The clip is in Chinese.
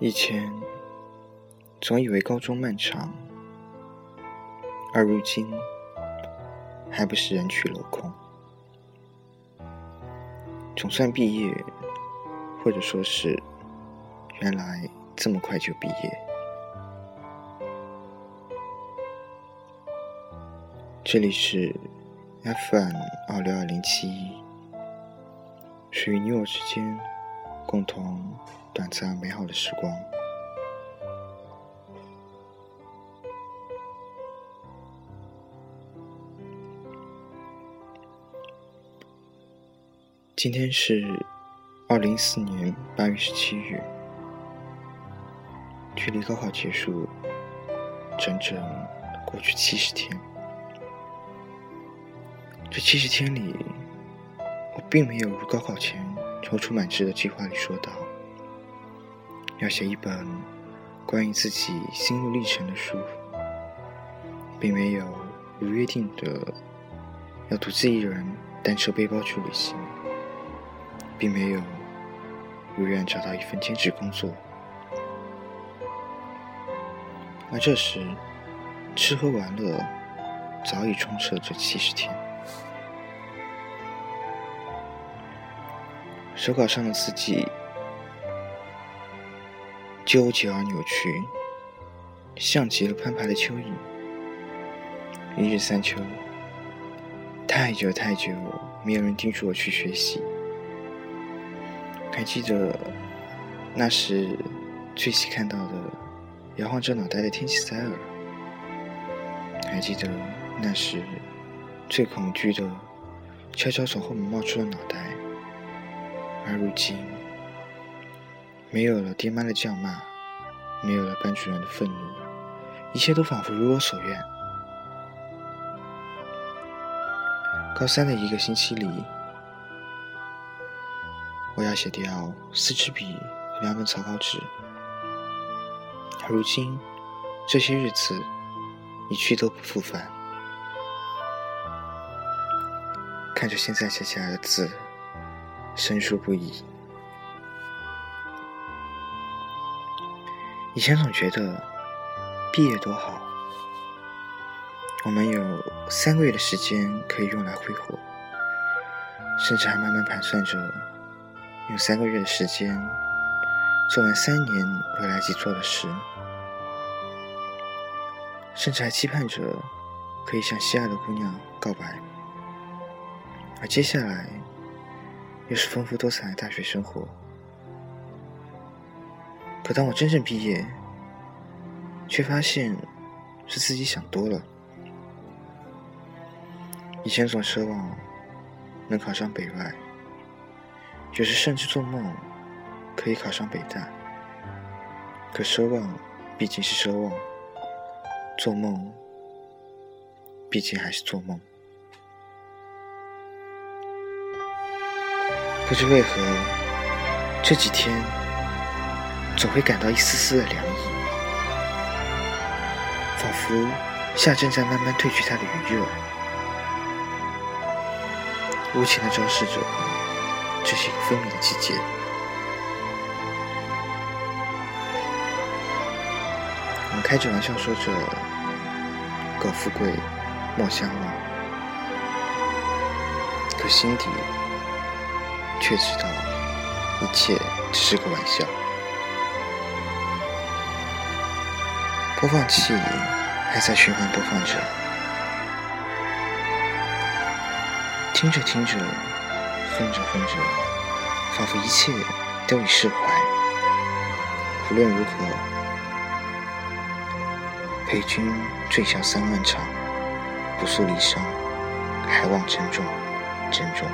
以前总以为高中漫长，而如今还不是人去楼空。总算毕业，或者说是原来这么快就毕业。这里是 FM 二六二零七一，属于你我之间共同。短暂美好的时光。今天是二零一四年八月十七日，距离高考结束整整过去七十天。这七十天里，我并没有如高考前踌躇满志的计划里说道。要写一本关于自己心路历程的书，并没有如约定的要独自一人单车背包去旅行，并没有如愿找到一份兼职工作。而这时，吃喝玩乐早已充斥了这七十天，手稿上的字迹。纠结而扭曲，像极了攀爬的蚯蚓。一日三秋，太久太久，没有人叮嘱我去学习。还记得那时最喜看到的摇晃着脑袋的天气塞尔，还记得那时最恐惧的悄悄从后门冒出的脑袋，而如今。没有了爹妈的叫骂，没有了班主任的愤怒，一切都仿佛如我所愿。高三的一个星期里，我要写掉四支笔和两本草稿纸，而如今这些日子一去都不复返。看着现在写下来的字，生疏不已。以前总觉得毕业多好，我们有三个月的时间可以用来挥霍，甚至还慢慢盘算着用三个月的时间做完三年未来即做的事，甚至还期盼着可以向心爱的姑娘告白，而接下来又是丰富多彩的大学生活。可当我真正毕业，却发现是自己想多了。以前总奢望能考上北外，有时甚至做梦可以考上北大。可奢望毕竟是奢望，做梦毕竟还是做梦。不知为何，这几天。总会感到一丝丝的凉意，仿佛夏正在慢慢褪去它的余热，无情的昭示着这是一个分离的季节。我们开着玩笑说着“苟富贵，莫相忘”，可心底却知道一切只是个玩笑。播放器还在循环播放着，听着听着，哼着哼着，仿佛一切都已释怀。无论如何，陪君醉笑三万场，不诉离殇，还望珍重，珍重。